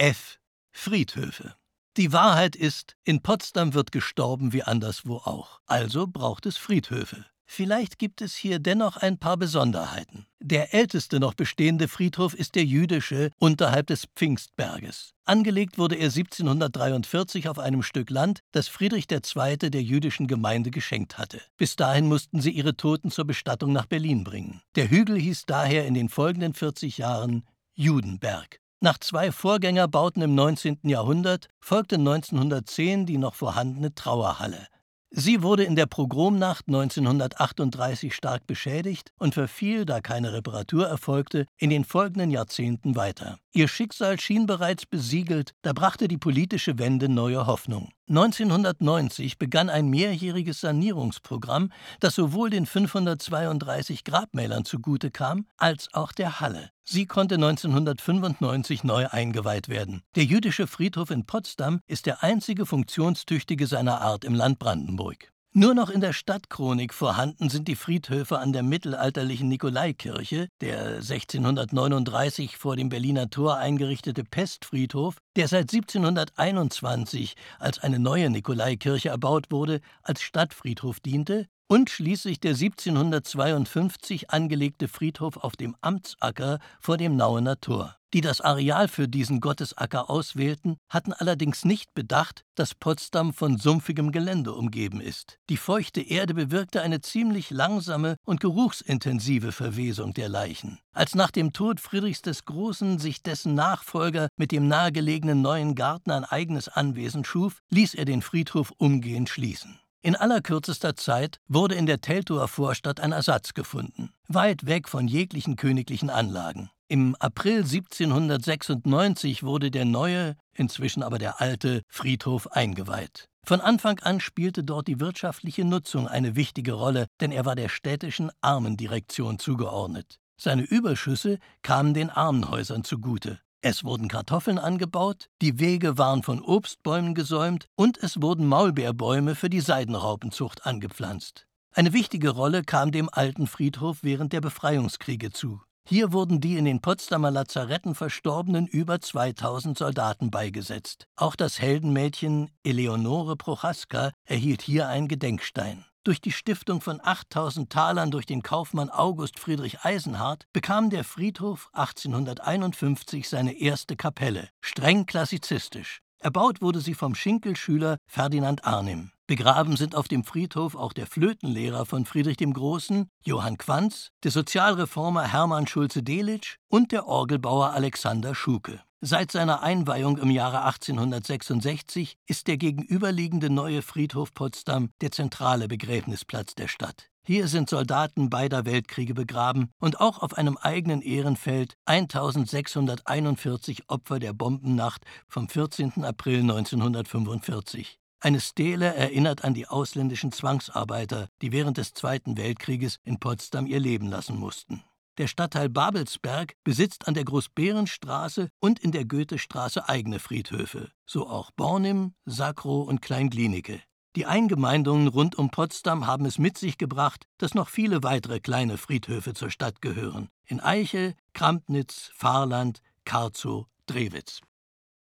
F. Friedhöfe. Die Wahrheit ist, in Potsdam wird gestorben wie anderswo auch. Also braucht es Friedhöfe. Vielleicht gibt es hier dennoch ein paar Besonderheiten. Der älteste noch bestehende Friedhof ist der jüdische unterhalb des Pfingstberges. Angelegt wurde er 1743 auf einem Stück Land, das Friedrich II. der jüdischen Gemeinde geschenkt hatte. Bis dahin mussten sie ihre Toten zur Bestattung nach Berlin bringen. Der Hügel hieß daher in den folgenden 40 Jahren Judenberg. Nach zwei Vorgängerbauten im 19. Jahrhundert folgte 1910 die noch vorhandene Trauerhalle. Sie wurde in der Pogromnacht 1938 stark beschädigt und verfiel, da keine Reparatur erfolgte, in den folgenden Jahrzehnten weiter. Ihr Schicksal schien bereits besiegelt, da brachte die politische Wende neue Hoffnung. 1990 begann ein mehrjähriges Sanierungsprogramm, das sowohl den 532 Grabmälern zugute kam, als auch der Halle. Sie konnte 1995 neu eingeweiht werden. Der jüdische Friedhof in Potsdam ist der einzige funktionstüchtige seiner Art im Land Brandenburg. Nur noch in der Stadtchronik vorhanden sind die Friedhöfe an der mittelalterlichen Nikolaikirche, der 1639 vor dem Berliner Tor eingerichtete Pestfriedhof, der seit 1721 als eine neue Nikolaikirche erbaut wurde, als Stadtfriedhof diente, und schließlich der 1752 angelegte Friedhof auf dem Amtsacker vor dem Nauener Tor. Die das Areal für diesen Gottesacker auswählten, hatten allerdings nicht bedacht, dass Potsdam von sumpfigem Gelände umgeben ist. Die feuchte Erde bewirkte eine ziemlich langsame und geruchsintensive Verwesung der Leichen. Als nach dem Tod Friedrichs des Großen sich dessen Nachfolger mit dem nahegelegenen neuen Garten ein eigenes Anwesen schuf, ließ er den Friedhof umgehend schließen. In allerkürzester Zeit wurde in der Teltower Vorstadt ein Ersatz gefunden, weit weg von jeglichen königlichen Anlagen. Im April 1796 wurde der neue, inzwischen aber der alte, Friedhof eingeweiht. Von Anfang an spielte dort die wirtschaftliche Nutzung eine wichtige Rolle, denn er war der städtischen Armendirektion zugeordnet. Seine Überschüsse kamen den Armenhäusern zugute. Es wurden Kartoffeln angebaut, die Wege waren von Obstbäumen gesäumt und es wurden Maulbeerbäume für die Seidenraupenzucht angepflanzt. Eine wichtige Rolle kam dem alten Friedhof während der Befreiungskriege zu. Hier wurden die in den Potsdamer Lazaretten verstorbenen über 2000 Soldaten beigesetzt. Auch das Heldenmädchen Eleonore Prochaska erhielt hier einen Gedenkstein. Durch die Stiftung von 8000 Talern durch den Kaufmann August Friedrich Eisenhardt bekam der Friedhof 1851 seine erste Kapelle, streng klassizistisch. Erbaut wurde sie vom Schinkelschüler Ferdinand Arnim. Begraben sind auf dem Friedhof auch der Flötenlehrer von Friedrich dem Großen, Johann Quanz, der Sozialreformer Hermann Schulze-Delitzsch und der Orgelbauer Alexander Schuke. Seit seiner Einweihung im Jahre 1866 ist der gegenüberliegende neue Friedhof Potsdam der zentrale Begräbnisplatz der Stadt. Hier sind Soldaten beider Weltkriege begraben und auch auf einem eigenen Ehrenfeld 1641 Opfer der Bombennacht vom 14. April 1945. Eine Stele erinnert an die ausländischen Zwangsarbeiter, die während des Zweiten Weltkrieges in Potsdam ihr Leben lassen mussten. Der Stadtteil Babelsberg besitzt an der Großbeerenstraße und in der Goethestraße eigene Friedhöfe, so auch Bornim, Sakrow und Kleinglinike. Die Eingemeindungen rund um Potsdam haben es mit sich gebracht, dass noch viele weitere kleine Friedhöfe zur Stadt gehören. In Eiche, Krampnitz, Fahrland, Karzow, Drewitz.